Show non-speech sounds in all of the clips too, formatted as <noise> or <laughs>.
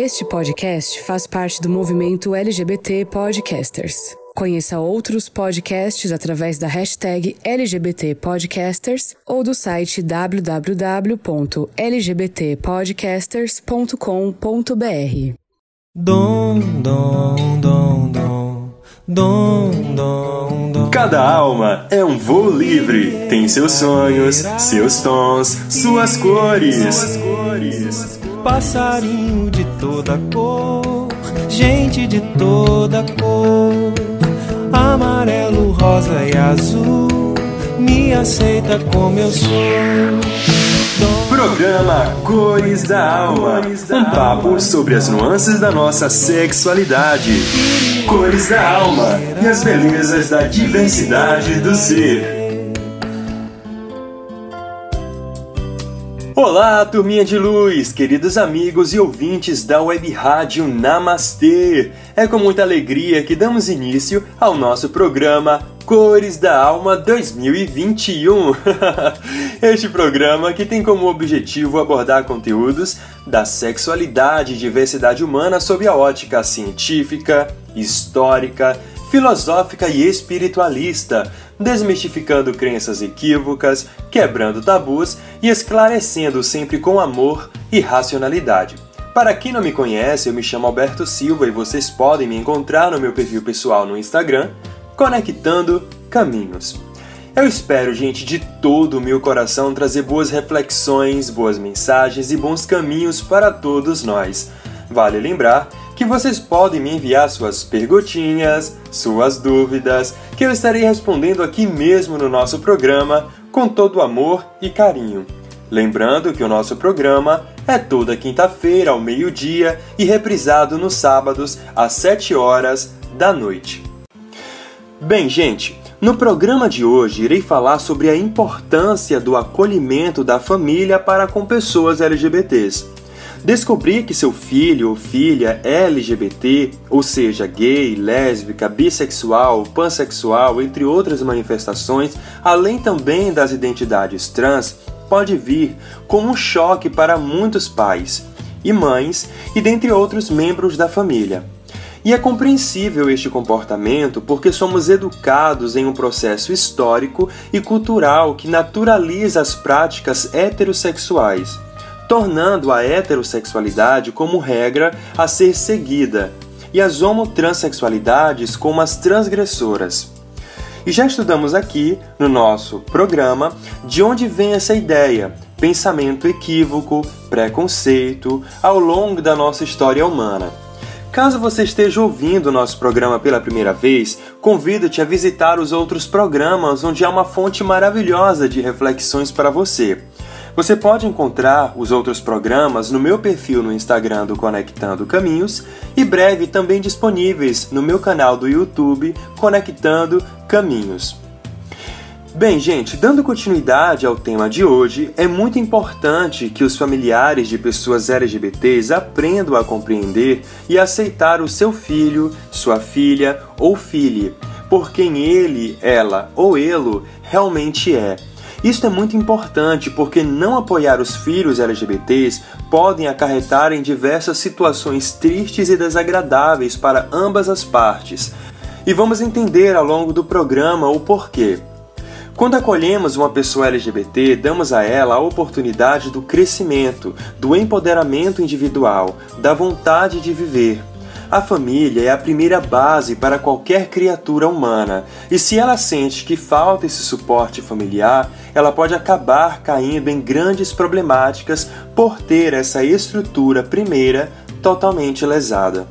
Este podcast faz parte do movimento LGBT Podcasters. Conheça outros podcasts através da hashtag LGBT Podcasters ou do site www.lgbtpodcasters.com.br. Dom, dom, dom, dom, dom, dom, dom. Cada alma é um voo livre, tem seus sonhos, seus tons, suas cores. Passarinho de toda cor, gente de toda cor, amarelo, rosa e azul, me aceita como eu sou. Programa Cores da Alma. Um papo sobre as nuances da nossa sexualidade. Cores da Alma e as belezas da diversidade do ser. Olá, turminha de luz, queridos amigos e ouvintes da Web Rádio Namastê. É com muita alegria que damos início ao nosso programa Cores da Alma 2021. <laughs> este programa que tem como objetivo abordar conteúdos da sexualidade e diversidade humana sob a ótica científica, histórica, filosófica e espiritualista, desmistificando crenças equívocas, quebrando tabus e esclarecendo sempre com amor e racionalidade. Para quem não me conhece, eu me chamo Alberto Silva e vocês podem me encontrar no meu perfil pessoal no Instagram, Conectando Caminhos. Eu espero, gente, de todo o meu coração trazer boas reflexões, boas mensagens e bons caminhos para todos nós. Vale lembrar que vocês podem me enviar suas perguntinhas, suas dúvidas, que eu estarei respondendo aqui mesmo no nosso programa com todo amor e carinho. Lembrando que o nosso programa é toda quinta-feira ao meio-dia e reprisado nos sábados às 7 horas da noite. Bem, gente, no programa de hoje irei falar sobre a importância do acolhimento da família para com pessoas LGBTs. Descobrir que seu filho ou filha é LGBT, ou seja, gay, lésbica, bissexual, pansexual, entre outras manifestações, além também das identidades trans, pode vir como um choque para muitos pais e mães e dentre outros membros da família. E é compreensível este comportamento porque somos educados em um processo histórico e cultural que naturaliza as práticas heterossexuais, tornando a heterossexualidade como regra a ser seguida e as homotransexualidades como as transgressoras. E já estudamos aqui, no nosso programa, de onde vem essa ideia, pensamento equívoco, preconceito, ao longo da nossa história humana. Caso você esteja ouvindo o nosso programa pela primeira vez, convido-te a visitar os outros programas onde há uma fonte maravilhosa de reflexões para você. Você pode encontrar os outros programas no meu perfil no Instagram do Conectando Caminhos e breve também disponíveis no meu canal do YouTube Conectando Caminhos. Bem, gente, dando continuidade ao tema de hoje, é muito importante que os familiares de pessoas LGBTs aprendam a compreender e aceitar o seu filho, sua filha ou filha, por quem ele, ela ou ele realmente é. Isto é muito importante porque não apoiar os filhos LGBTs podem acarretar em diversas situações tristes e desagradáveis para ambas as partes. E vamos entender ao longo do programa o porquê. Quando acolhemos uma pessoa LGBT, damos a ela a oportunidade do crescimento, do empoderamento individual, da vontade de viver. A família é a primeira base para qualquer criatura humana, e se ela sente que falta esse suporte familiar, ela pode acabar caindo em grandes problemáticas por ter essa estrutura primeira totalmente lesada.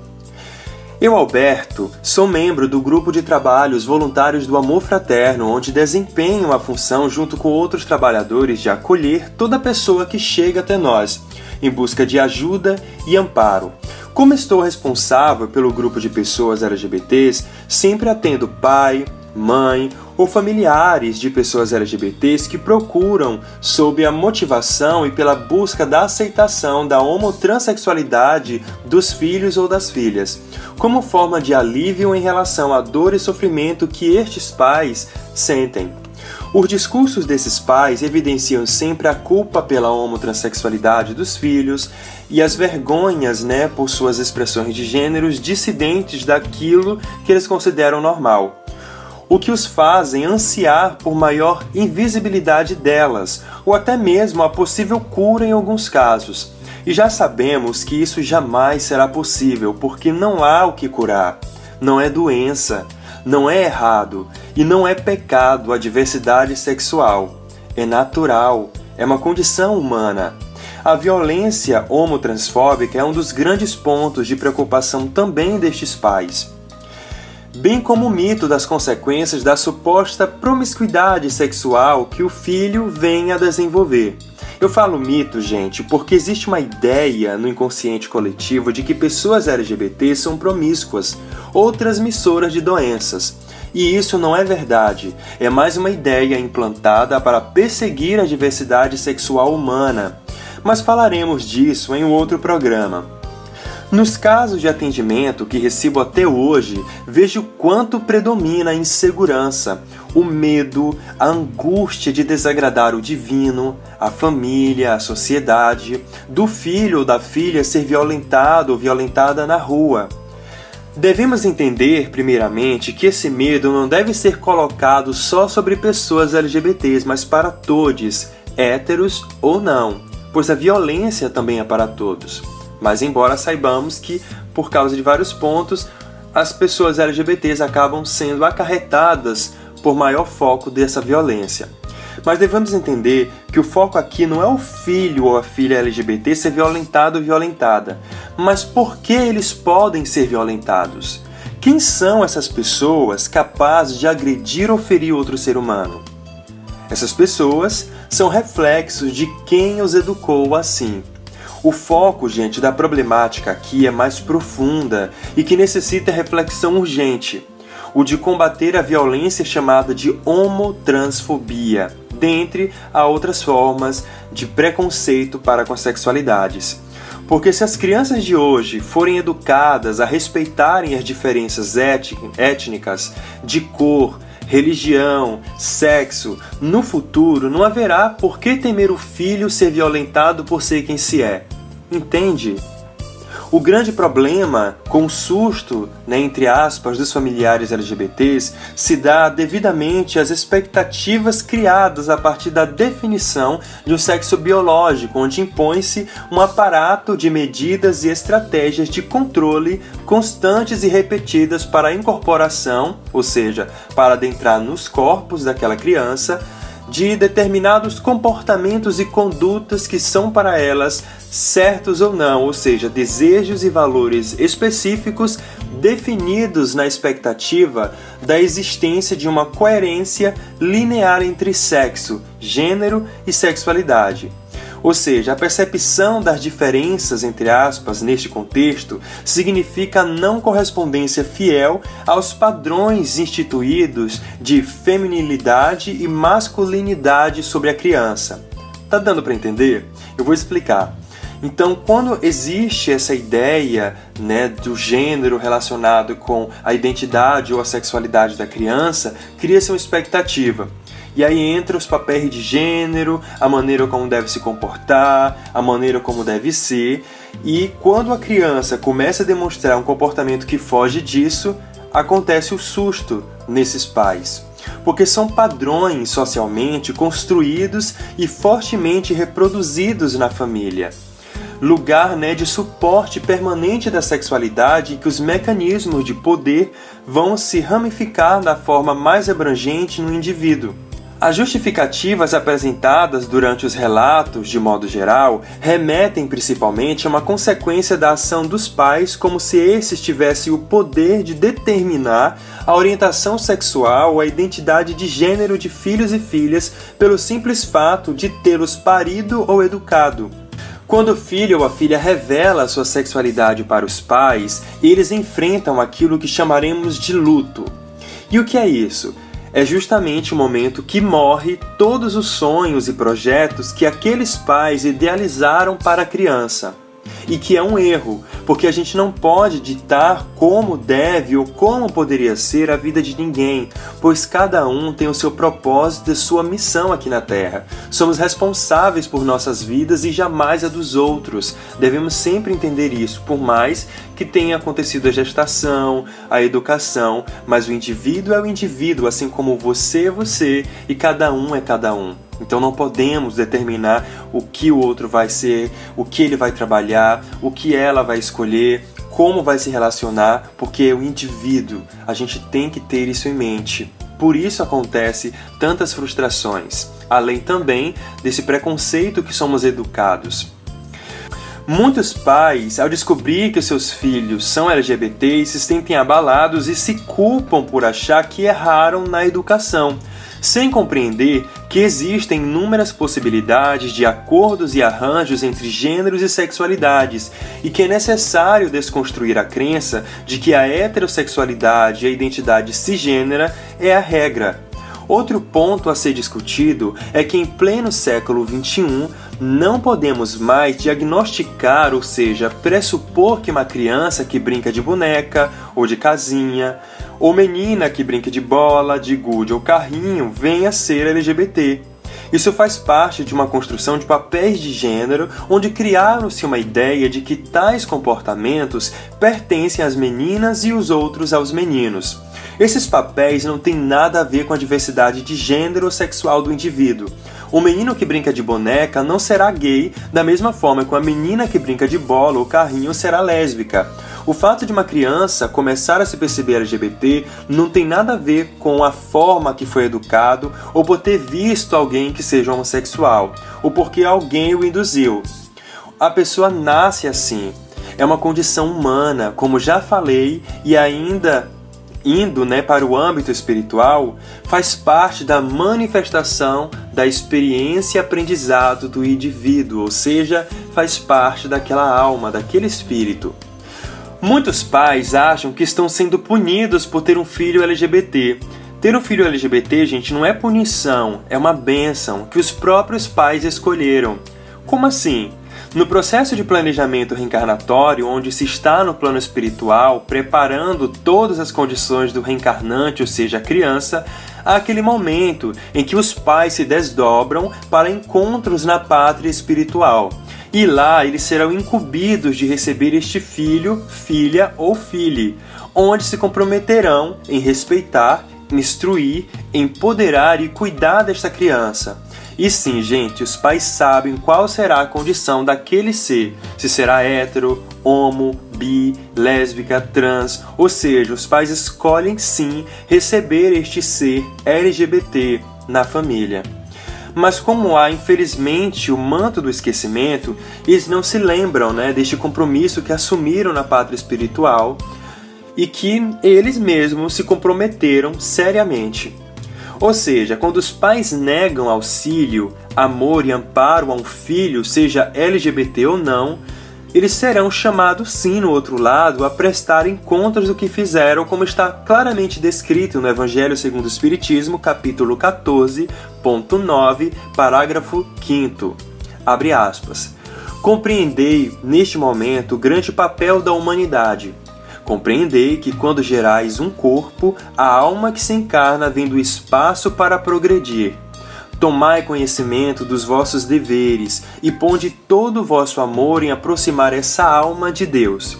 Eu, Alberto, sou membro do grupo de trabalhos voluntários do Amor Fraterno, onde desempenho a função, junto com outros trabalhadores, de acolher toda pessoa que chega até nós, em busca de ajuda e amparo. Como estou responsável pelo grupo de pessoas LGBTs, sempre atendo pai, mãe ou familiares de pessoas LGBTs que procuram sob a motivação e pela busca da aceitação da homotransexualidade dos filhos ou das filhas, como forma de alívio em relação à dor e sofrimento que estes pais sentem. Os discursos desses pais evidenciam sempre a culpa pela homotransexualidade dos filhos e as vergonhas, né, por suas expressões de gêneros dissidentes daquilo que eles consideram normal. O que os fazem ansiar por maior invisibilidade delas, ou até mesmo a possível cura em alguns casos. E já sabemos que isso jamais será possível, porque não há o que curar. Não é doença, não é errado e não é pecado a diversidade sexual. É natural, é uma condição humana. A violência homotransfóbica é um dos grandes pontos de preocupação também destes pais. Bem como o mito das consequências da suposta promiscuidade sexual que o filho vem a desenvolver. Eu falo mito, gente, porque existe uma ideia no inconsciente coletivo de que pessoas LGBT são promíscuas ou transmissoras de doenças. E isso não é verdade, é mais uma ideia implantada para perseguir a diversidade sexual humana. Mas falaremos disso em outro programa. Nos casos de atendimento que recebo até hoje, vejo quanto predomina a insegurança, o medo, a angústia de desagradar o divino, a família, a sociedade, do filho ou da filha ser violentado ou violentada na rua. Devemos entender, primeiramente, que esse medo não deve ser colocado só sobre pessoas LGBTs, mas para todos, héteros ou não, pois a violência também é para todos. Mas embora saibamos que, por causa de vários pontos, as pessoas LGBTs acabam sendo acarretadas por maior foco dessa violência. Mas devemos entender que o foco aqui não é o filho ou a filha LGBT ser violentado ou violentada, mas por que eles podem ser violentados? Quem são essas pessoas capazes de agredir ou ferir outro ser humano? Essas pessoas são reflexos de quem os educou assim. O foco, gente, da problemática aqui é mais profunda e que necessita reflexão urgente. O de combater a violência chamada de homotransfobia, dentre a outras formas de preconceito para com as sexualidades. Porque se as crianças de hoje forem educadas a respeitarem as diferenças étnicas, de cor, religião, sexo, no futuro não haverá por que temer o filho ser violentado por ser quem se é. Entende? O grande problema com o susto, né, entre aspas, dos familiares LGBTs se dá devidamente às expectativas criadas a partir da definição de um sexo biológico, onde impõe-se um aparato de medidas e estratégias de controle constantes e repetidas para a incorporação, ou seja, para adentrar nos corpos daquela criança, de determinados comportamentos e condutas que são para elas certos ou não, ou seja, desejos e valores específicos definidos na expectativa da existência de uma coerência linear entre sexo, gênero e sexualidade. Ou seja, a percepção das diferenças, entre aspas, neste contexto, significa não correspondência fiel aos padrões instituídos de feminilidade e masculinidade sobre a criança. Tá dando para entender? Eu vou explicar. Então, quando existe essa ideia né, do gênero relacionado com a identidade ou a sexualidade da criança, cria-se uma expectativa. E aí entra os papéis de gênero, a maneira como deve se comportar, a maneira como deve ser. E quando a criança começa a demonstrar um comportamento que foge disso, acontece o susto nesses pais porque são padrões socialmente construídos e fortemente reproduzidos na família lugar né, de suporte permanente da sexualidade e que os mecanismos de poder vão se ramificar da forma mais abrangente no indivíduo. As justificativas apresentadas durante os relatos, de modo geral, remetem principalmente a uma consequência da ação dos pais, como se esses tivessem o poder de determinar a orientação sexual ou a identidade de gênero de filhos e filhas pelo simples fato de tê-los parido ou educado. Quando o filho ou a filha revela sua sexualidade para os pais, eles enfrentam aquilo que chamaremos de luto. E o que é isso? É justamente o momento que morre todos os sonhos e projetos que aqueles pais idealizaram para a criança. E que é um erro, porque a gente não pode ditar como deve ou como poderia ser a vida de ninguém, pois cada um tem o seu propósito e sua missão aqui na Terra. Somos responsáveis por nossas vidas e jamais a dos outros. Devemos sempre entender isso, por mais que tenha acontecido a gestação, a educação, mas o indivíduo é o indivíduo, assim como você é você e cada um é cada um. Então não podemos determinar o que o outro vai ser, o que ele vai trabalhar, o que ela vai escolher, como vai se relacionar, porque é o indivíduo. A gente tem que ter isso em mente. Por isso acontece tantas frustrações, além também desse preconceito que somos educados. Muitos pais, ao descobrir que os seus filhos são LGBTs, se sentem abalados e se culpam por achar que erraram na educação sem compreender que existem inúmeras possibilidades de acordos e arranjos entre gêneros e sexualidades e que é necessário desconstruir a crença de que a heterossexualidade e a identidade cisgênera é a regra. Outro ponto a ser discutido é que em pleno século XXI não podemos mais diagnosticar, ou seja, pressupor que uma criança que brinca de boneca ou de casinha ou menina que brinca de bola, de gude ou carrinho venha ser LGBT. Isso faz parte de uma construção de papéis de gênero onde criaram-se uma ideia de que tais comportamentos pertencem às meninas e os outros aos meninos. Esses papéis não têm nada a ver com a diversidade de gênero ou sexual do indivíduo. O menino que brinca de boneca não será gay da mesma forma que a menina que brinca de bola ou carrinho será lésbica. O fato de uma criança começar a se perceber LGBT não tem nada a ver com a forma que foi educado ou por ter visto alguém que seja homossexual, ou porque alguém o induziu. A pessoa nasce assim. É uma condição humana, como já falei, e ainda indo né, para o âmbito espiritual, faz parte da manifestação da experiência e aprendizado do indivíduo, ou seja, faz parte daquela alma, daquele espírito. Muitos pais acham que estão sendo punidos por ter um filho LGBT. Ter um filho LGBT, gente, não é punição, é uma bênção que os próprios pais escolheram. Como assim? No processo de planejamento reencarnatório, onde se está no plano espiritual, preparando todas as condições do reencarnante, ou seja, a criança, há aquele momento em que os pais se desdobram para encontros na pátria espiritual e lá eles serão incumbidos de receber este filho, filha ou filhe, onde se comprometerão em respeitar, instruir, empoderar e cuidar desta criança. E sim, gente, os pais sabem qual será a condição daquele ser, se será hétero, homo, bi, lésbica, trans, ou seja, os pais escolhem sim receber este ser LGBT na família. Mas como há, infelizmente, o manto do esquecimento, eles não se lembram né, deste compromisso que assumiram na pátria espiritual e que eles mesmos se comprometeram seriamente. Ou seja, quando os pais negam auxílio, amor e amparo a um filho, seja LGBT ou não, eles serão chamados sim no outro lado a prestarem contas do que fizeram, como está claramente descrito no Evangelho segundo o Espiritismo, capítulo 14.9, parágrafo 5 Abre aspas. Compreendei, neste momento, o grande papel da humanidade. Compreendei que quando gerais um corpo, a alma que se encarna vem do espaço para progredir Tomai conhecimento dos vossos deveres e ponde todo o vosso amor em aproximar essa alma de Deus.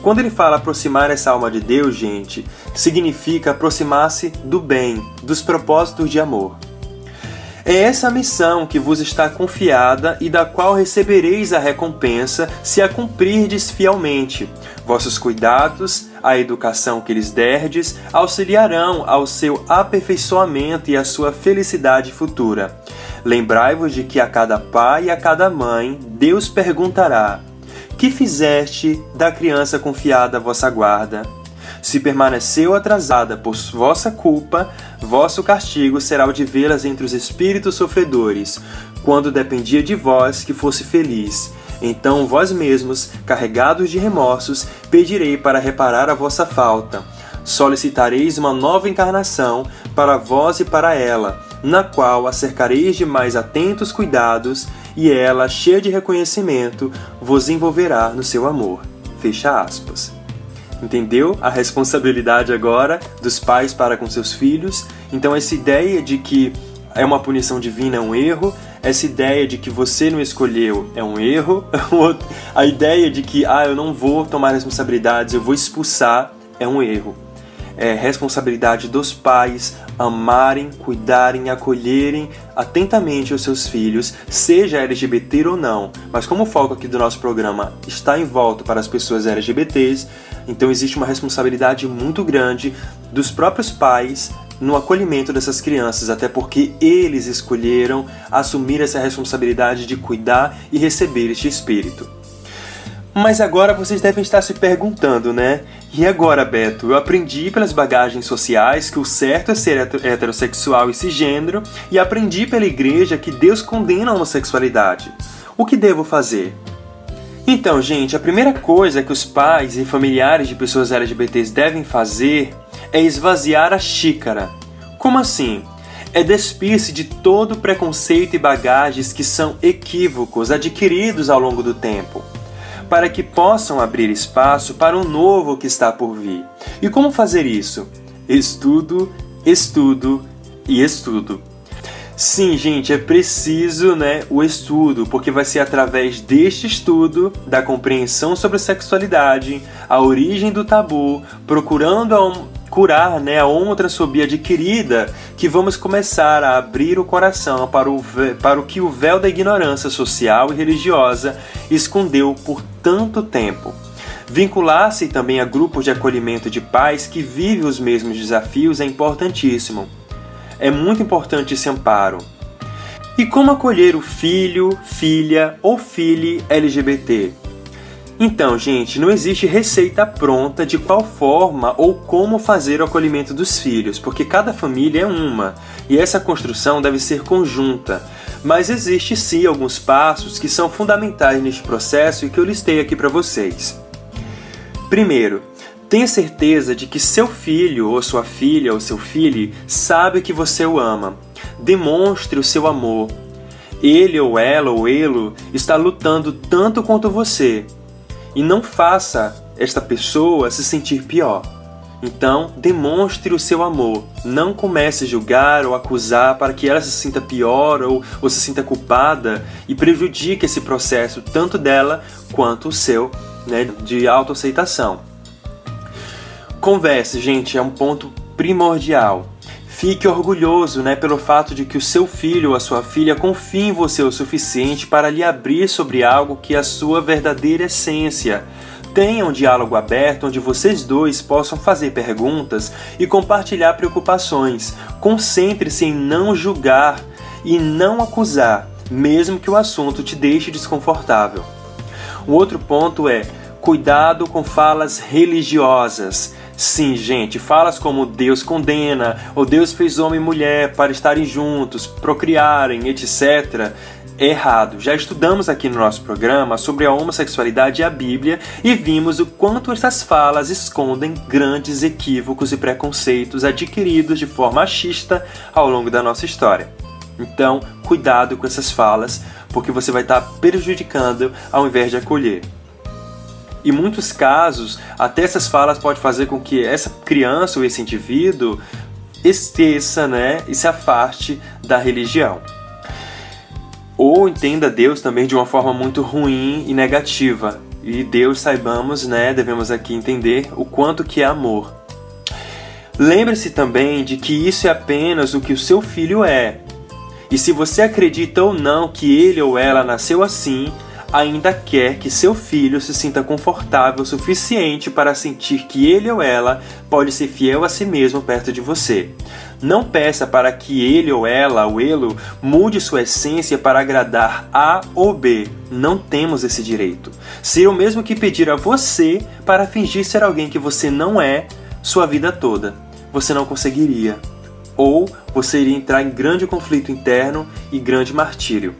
Quando ele fala aproximar essa alma de Deus, gente, significa aproximar-se do bem, dos propósitos de amor. É essa missão que vos está confiada e da qual recebereis a recompensa se a cumprirdes fielmente. Vossos cuidados, a educação que lhes derdes, auxiliarão ao seu aperfeiçoamento e à sua felicidade futura. Lembrai-vos de que a cada pai e a cada mãe Deus perguntará: Que fizeste da criança confiada à vossa guarda? Se permaneceu atrasada por vossa culpa, vosso castigo será o de vê-las entre os espíritos sofredores, quando dependia de vós que fosse feliz. Então vós mesmos, carregados de remorsos, pedirei para reparar a vossa falta. Solicitareis uma nova encarnação para vós e para ela, na qual a de mais atentos cuidados e ela, cheia de reconhecimento, vos envolverá no seu amor. Fecha aspas. Entendeu a responsabilidade agora dos pais para com seus filhos? Então, essa ideia de que é uma punição divina é um erro, essa ideia de que você não escolheu é um erro, <laughs> a ideia de que ah, eu não vou tomar responsabilidades, eu vou expulsar é um erro. É responsabilidade dos pais amarem, cuidarem, acolherem atentamente os seus filhos, seja LGBT ou não. Mas como o foco aqui do nosso programa está em volta para as pessoas LGBTs, então existe uma responsabilidade muito grande dos próprios pais no acolhimento dessas crianças, até porque eles escolheram assumir essa responsabilidade de cuidar e receber este espírito. Mas agora vocês devem estar se perguntando, né? E agora, Beto? Eu aprendi pelas bagagens sociais que o certo é ser heterossexual e cisgênero, e aprendi pela igreja que Deus condena a homossexualidade. O que devo fazer? Então, gente, a primeira coisa que os pais e familiares de pessoas LGBTs devem fazer é esvaziar a xícara. Como assim? É despir-se de todo preconceito e bagagens que são equívocos adquiridos ao longo do tempo para que possam abrir espaço para um novo que está por vir. E como fazer isso? Estudo, estudo e estudo. Sim, gente, é preciso, né, o estudo, porque vai ser através deste estudo, da compreensão sobre sexualidade, a origem do tabu, procurando curar né, a homotransfobia adquirida, que vamos começar a abrir o coração para o, para o que o véu da ignorância social e religiosa escondeu por tanto tempo. Vincular-se também a grupos de acolhimento de pais que vivem os mesmos desafios é importantíssimo. É muito importante esse amparo. E como acolher o filho, filha ou filhe LGBT? Então, gente, não existe receita pronta de qual forma ou como fazer o acolhimento dos filhos, porque cada família é uma e essa construção deve ser conjunta. Mas existe sim alguns passos que são fundamentais neste processo e que eu listei aqui para vocês. Primeiro, tenha certeza de que seu filho ou sua filha ou seu filho sabe que você o ama. Demonstre o seu amor. Ele ou ela ou ele está lutando tanto quanto você e não faça esta pessoa se sentir pior. Então, demonstre o seu amor. Não comece a julgar ou acusar para que ela se sinta pior ou, ou se sinta culpada e prejudique esse processo, tanto dela quanto o seu, né, de autoaceitação. Converse, gente, é um ponto primordial. Fique orgulhoso né, pelo fato de que o seu filho ou a sua filha confie em você o suficiente para lhe abrir sobre algo que é a sua verdadeira essência. Tenha um diálogo aberto onde vocês dois possam fazer perguntas e compartilhar preocupações. Concentre-se em não julgar e não acusar, mesmo que o assunto te deixe desconfortável. O outro ponto é cuidado com falas religiosas. Sim, gente, falas como Deus condena, ou Deus fez homem e mulher para estarem juntos, procriarem, etc. É errado. Já estudamos aqui no nosso programa sobre a homossexualidade e a Bíblia e vimos o quanto essas falas escondem grandes equívocos e preconceitos adquiridos de forma machista ao longo da nossa história. Então, cuidado com essas falas, porque você vai estar prejudicando ao invés de acolher. Em muitos casos, até essas falas podem fazer com que essa criança ou esse indivíduo esqueça né, e se afaste da religião. Ou entenda Deus também de uma forma muito ruim e negativa. E Deus, saibamos, né, devemos aqui entender o quanto que é amor. Lembre-se também de que isso é apenas o que o seu filho é. E se você acredita ou não que ele ou ela nasceu assim, ainda quer que seu filho se sinta confortável o suficiente para sentir que ele ou ela pode ser fiel a si mesmo perto de você. Não peça para que ele ou ela, ou ele, mude sua essência para agradar A ou B. Não temos esse direito. Seria o mesmo que pedir a você para fingir ser alguém que você não é sua vida toda. Você não conseguiria. Ou você iria entrar em grande conflito interno e grande martírio.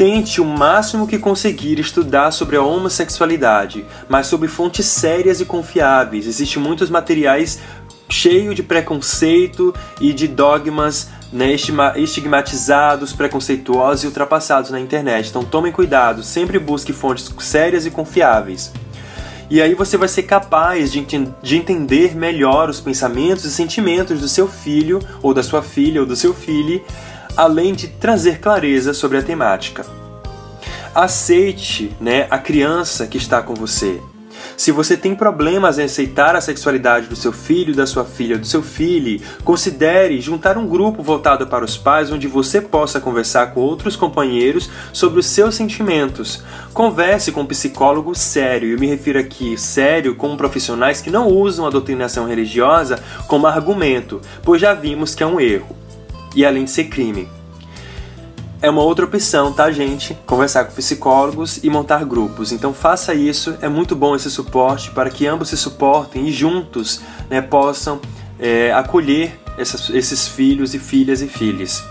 Tente o máximo que conseguir estudar sobre a homossexualidade, mas sob fontes sérias e confiáveis. Existem muitos materiais cheios de preconceito e de dogmas né, estigmatizados, preconceituosos e ultrapassados na internet. Então tomem cuidado, sempre busque fontes sérias e confiáveis. E aí você vai ser capaz de, de entender melhor os pensamentos e sentimentos do seu filho, ou da sua filha, ou do seu filho, além de trazer clareza sobre a temática. Aceite né, a criança que está com você. Se você tem problemas em aceitar a sexualidade do seu filho, da sua filha, do seu filho, considere juntar um grupo voltado para os pais onde você possa conversar com outros companheiros sobre os seus sentimentos. Converse com um psicólogo sério, eu me refiro aqui sério com profissionais que não usam a doutrinação religiosa como argumento, pois já vimos que é um erro e além de ser crime é uma outra opção, tá, gente? Conversar com psicólogos e montar grupos. Então faça isso, é muito bom esse suporte para que ambos se suportem e juntos né, possam é, acolher essas, esses filhos e filhas e filhos.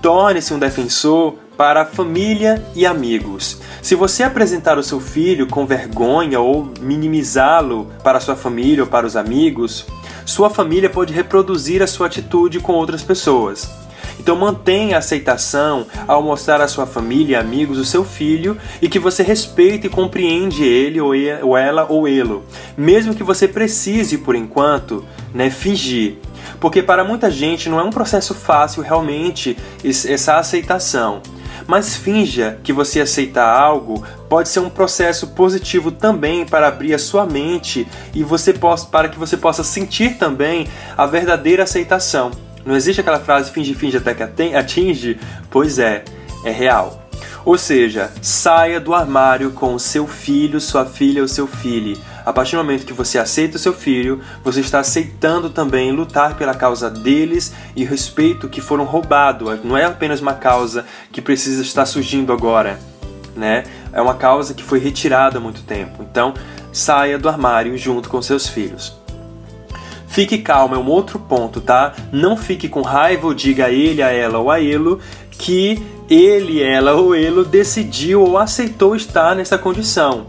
Torne-se um defensor para a família e amigos. Se você apresentar o seu filho com vergonha ou minimizá-lo para sua família ou para os amigos, sua família pode reproduzir a sua atitude com outras pessoas. Então mantenha a aceitação ao mostrar à sua família e amigos o seu filho e que você respeite e compreende ele ou ela ou ele, mesmo que você precise por enquanto, né, fingir. Porque para muita gente não é um processo fácil realmente essa aceitação. Mas finja que você aceita algo pode ser um processo positivo também para abrir a sua mente e você possa, para que você possa sentir também a verdadeira aceitação. Não existe aquela frase finge, finge até que atinge? Pois é, é real. Ou seja, saia do armário com o seu filho, sua filha ou seu filho. A partir do momento que você aceita o seu filho, você está aceitando também lutar pela causa deles e respeito que foram roubados. Não é apenas uma causa que precisa estar surgindo agora, né? É uma causa que foi retirada há muito tempo. Então, saia do armário junto com seus filhos. Fique calmo, é um outro ponto, tá? Não fique com raiva ou diga a ele, a ela ou a ele que ele, ela ou ele decidiu ou aceitou estar nessa condição.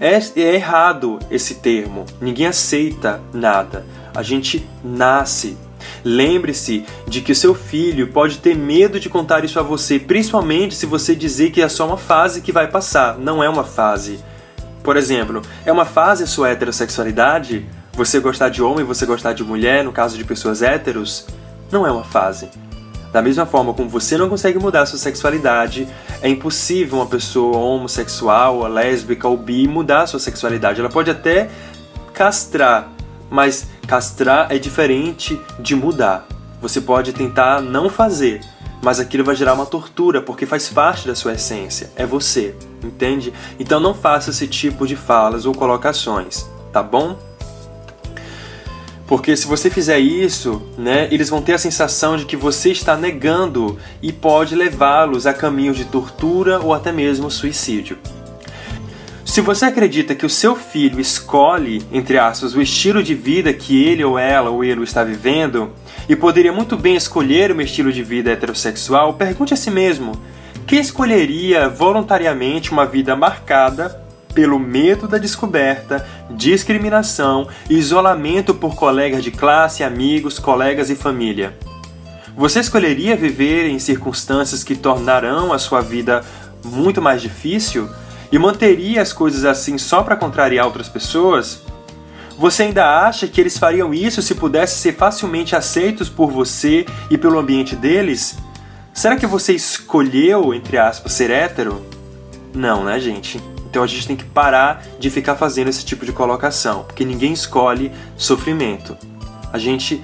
É, é errado esse termo. Ninguém aceita nada. A gente nasce. Lembre-se de que o seu filho pode ter medo de contar isso a você, principalmente se você dizer que é só uma fase que vai passar. Não é uma fase. Por exemplo, é uma fase a sua heterossexualidade? Você gostar de homem, você gostar de mulher, no caso de pessoas héteros, não é uma fase. Da mesma forma como você não consegue mudar sua sexualidade, é impossível uma pessoa homossexual, ou lésbica ou bi mudar sua sexualidade. Ela pode até castrar, mas castrar é diferente de mudar. Você pode tentar não fazer, mas aquilo vai gerar uma tortura porque faz parte da sua essência, é você, entende? Então não faça esse tipo de falas ou colocações, tá bom? Porque se você fizer isso, né, eles vão ter a sensação de que você está negando e pode levá-los a caminhos de tortura ou até mesmo suicídio. Se você acredita que o seu filho escolhe, entre aspas, o estilo de vida que ele ou ela ou ele está vivendo, e poderia muito bem escolher um estilo de vida heterossexual, pergunte a si mesmo: que escolheria voluntariamente uma vida marcada pelo medo da descoberta, discriminação e isolamento por colegas de classe, amigos, colegas e família. Você escolheria viver em circunstâncias que tornarão a sua vida muito mais difícil e manteria as coisas assim só para contrariar outras pessoas? Você ainda acha que eles fariam isso se pudessem ser facilmente aceitos por você e pelo ambiente deles? Será que você escolheu, entre aspas, ser hétero? Não, né, gente? Então a gente tem que parar de ficar fazendo esse tipo de colocação, porque ninguém escolhe sofrimento. A gente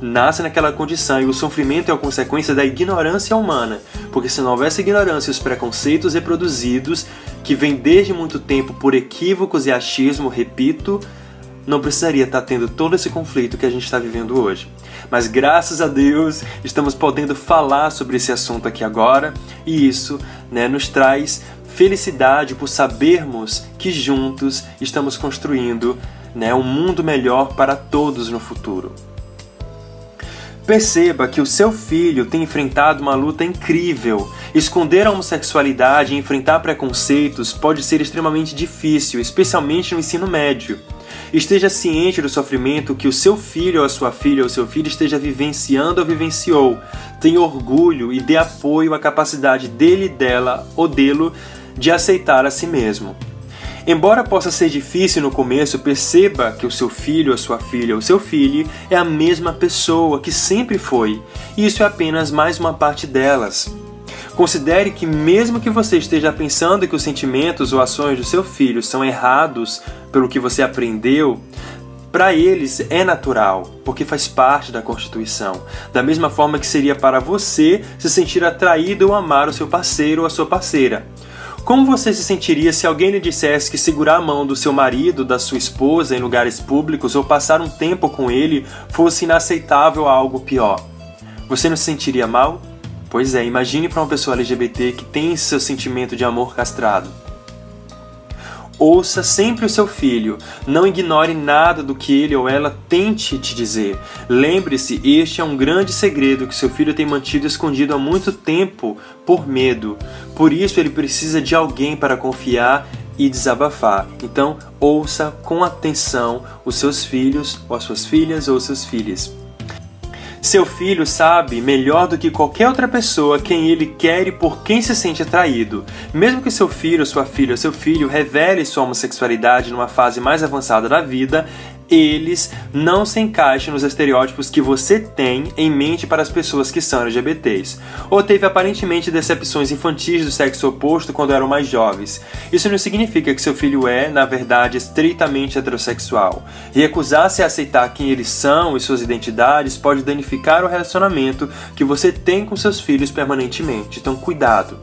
nasce naquela condição e o sofrimento é a consequência da ignorância humana, porque se não houvesse ignorância e os preconceitos reproduzidos, que vêm desde muito tempo por equívocos e achismo, repito, não precisaria estar tendo todo esse conflito que a gente está vivendo hoje. Mas graças a Deus estamos podendo falar sobre esse assunto aqui agora e isso né, nos traz felicidade por sabermos que juntos estamos construindo né, um mundo melhor para todos no futuro. Perceba que o seu filho tem enfrentado uma luta incrível. Esconder a homossexualidade e enfrentar preconceitos pode ser extremamente difícil, especialmente no ensino médio. Esteja ciente do sofrimento que o seu filho ou a sua filha ou seu filho esteja vivenciando ou vivenciou. Tenha orgulho e dê apoio à capacidade dele, dela ou dele de aceitar a si mesmo. Embora possa ser difícil no começo, perceba que o seu filho, a sua filha ou seu filho é a mesma pessoa que sempre foi, e isso é apenas mais uma parte delas. Considere que, mesmo que você esteja pensando que os sentimentos ou ações do seu filho são errados pelo que você aprendeu, para eles é natural, porque faz parte da Constituição. Da mesma forma que seria para você se sentir atraído ou amar o seu parceiro ou a sua parceira. Como você se sentiria se alguém lhe dissesse que segurar a mão do seu marido, da sua esposa em lugares públicos ou passar um tempo com ele fosse inaceitável a algo pior? Você não se sentiria mal? Pois é, imagine para uma pessoa LGBT que tem seu sentimento de amor castrado. Ouça sempre o seu filho, não ignore nada do que ele ou ela tente te dizer. Lembre-se, este é um grande segredo que seu filho tem mantido escondido há muito tempo por medo. Por isso ele precisa de alguém para confiar e desabafar. Então, ouça com atenção os seus filhos, ou as suas filhas ou seus filhos. Seu filho sabe melhor do que qualquer outra pessoa quem ele quer e por quem se sente atraído. Mesmo que seu filho, sua filha ou seu filho revele sua homossexualidade numa fase mais avançada da vida, eles não se encaixam nos estereótipos que você tem em mente para as pessoas que são LGBTs, ou teve aparentemente decepções infantis do sexo oposto quando eram mais jovens. Isso não significa que seu filho é, na verdade, estritamente heterossexual. Recusar-se a aceitar quem eles são e suas identidades pode danificar o relacionamento que você tem com seus filhos permanentemente, então cuidado.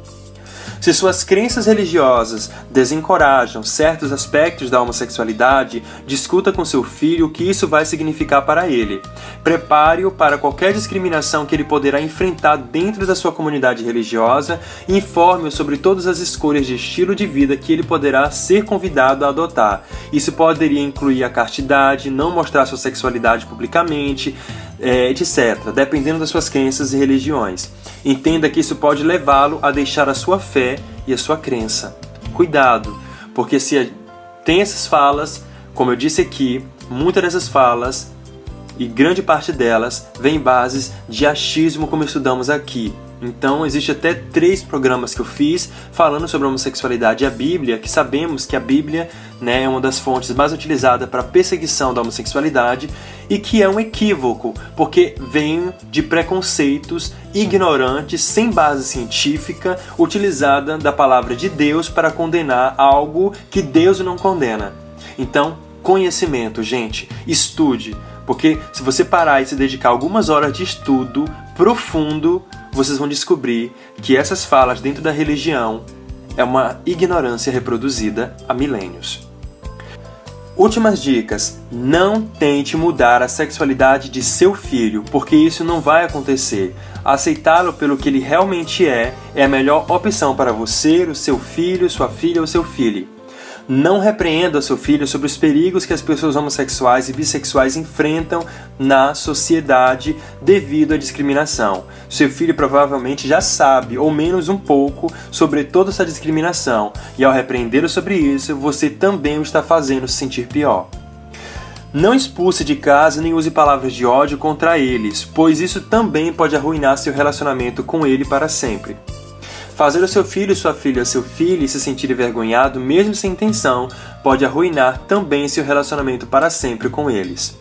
Se suas crenças religiosas desencorajam certos aspectos da homossexualidade, discuta com seu filho o que isso vai significar para ele. Prepare-o para qualquer discriminação que ele poderá enfrentar dentro da sua comunidade religiosa e informe-o sobre todas as escolhas de estilo de vida que ele poderá ser convidado a adotar. Isso poderia incluir a castidade, não mostrar sua sexualidade publicamente, é, etc., dependendo das suas crenças e religiões. Entenda que isso pode levá-lo a deixar a sua fé e a sua crença. Cuidado, porque se tem essas falas, como eu disse aqui, muitas dessas falas e grande parte delas vem bases de achismo, como estudamos aqui. Então, existe até três programas que eu fiz falando sobre a homossexualidade e a Bíblia, que sabemos que a Bíblia né, é uma das fontes mais utilizadas para perseguição da homossexualidade e que é um equívoco, porque vem de preconceitos ignorantes, sem base científica, utilizada da palavra de Deus para condenar algo que Deus não condena. Então, conhecimento, gente, estude, porque se você parar e se dedicar algumas horas de estudo profundo, vocês vão descobrir que essas falas dentro da religião é uma ignorância reproduzida há milênios. Últimas dicas: não tente mudar a sexualidade de seu filho, porque isso não vai acontecer. Aceitá-lo pelo que ele realmente é é a melhor opção para você, o seu filho, sua filha ou seu filho. Não repreenda seu filho sobre os perigos que as pessoas homossexuais e bissexuais enfrentam na sociedade devido à discriminação. Seu filho provavelmente já sabe, ou menos um pouco, sobre toda essa discriminação, e ao repreendê-lo sobre isso, você também o está fazendo se sentir pior. Não expulse de casa nem use palavras de ódio contra eles, pois isso também pode arruinar seu relacionamento com ele para sempre. Fazer o seu filho, sua filha, seu filho se sentir envergonhado, mesmo sem intenção, pode arruinar também seu relacionamento para sempre com eles.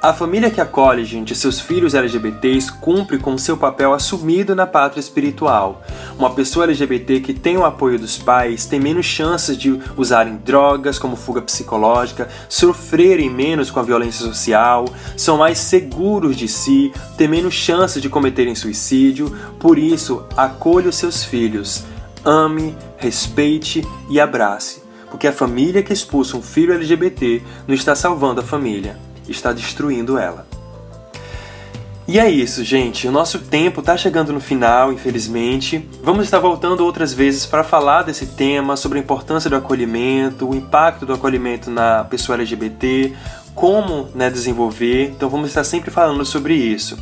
A família que acolhe, gente, seus filhos LGBTs cumpre com seu papel assumido na pátria espiritual. Uma pessoa LGBT que tem o apoio dos pais tem menos chances de usarem drogas como fuga psicológica, sofrerem menos com a violência social, são mais seguros de si, têm menos chances de cometerem suicídio. Por isso, acolha os seus filhos, ame, respeite e abrace. Porque a família que expulsa um filho LGBT não está salvando a família está destruindo ela. E é isso, gente. O nosso tempo está chegando no final, infelizmente. Vamos estar voltando outras vezes para falar desse tema, sobre a importância do acolhimento, o impacto do acolhimento na pessoa LGBT, como né, desenvolver. Então vamos estar sempre falando sobre isso.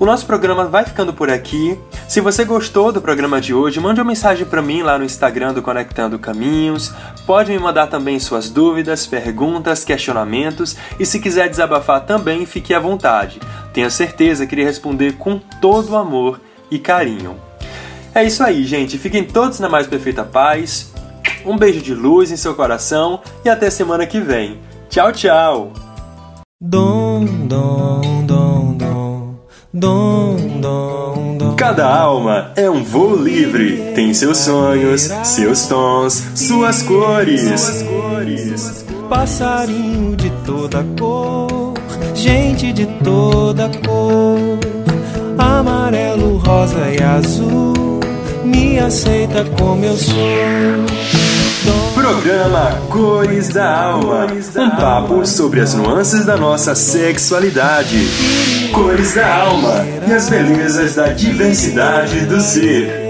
O nosso programa vai ficando por aqui. Se você gostou do programa de hoje, mande uma mensagem para mim lá no Instagram do Conectando Caminhos. Pode me mandar também suas dúvidas, perguntas, questionamentos e se quiser desabafar também, fique à vontade. Tenha certeza que irei responder com todo amor e carinho. É isso aí, gente. Fiquem todos na mais perfeita paz. Um beijo de luz em seu coração e até semana que vem. Tchau, tchau. Dom, dom, dom, dom, dom. Cada alma é um voo livre. Tem seus sonhos, seus tons, suas cores. Suas cores. Passarinho de toda cor, gente de toda cor, amarelo, rosa e azul, me aceita como eu sou. Programa Cores da Alma. Um papo sobre as nuances da nossa sexualidade. Cores da Alma e as belezas da diversidade do ser.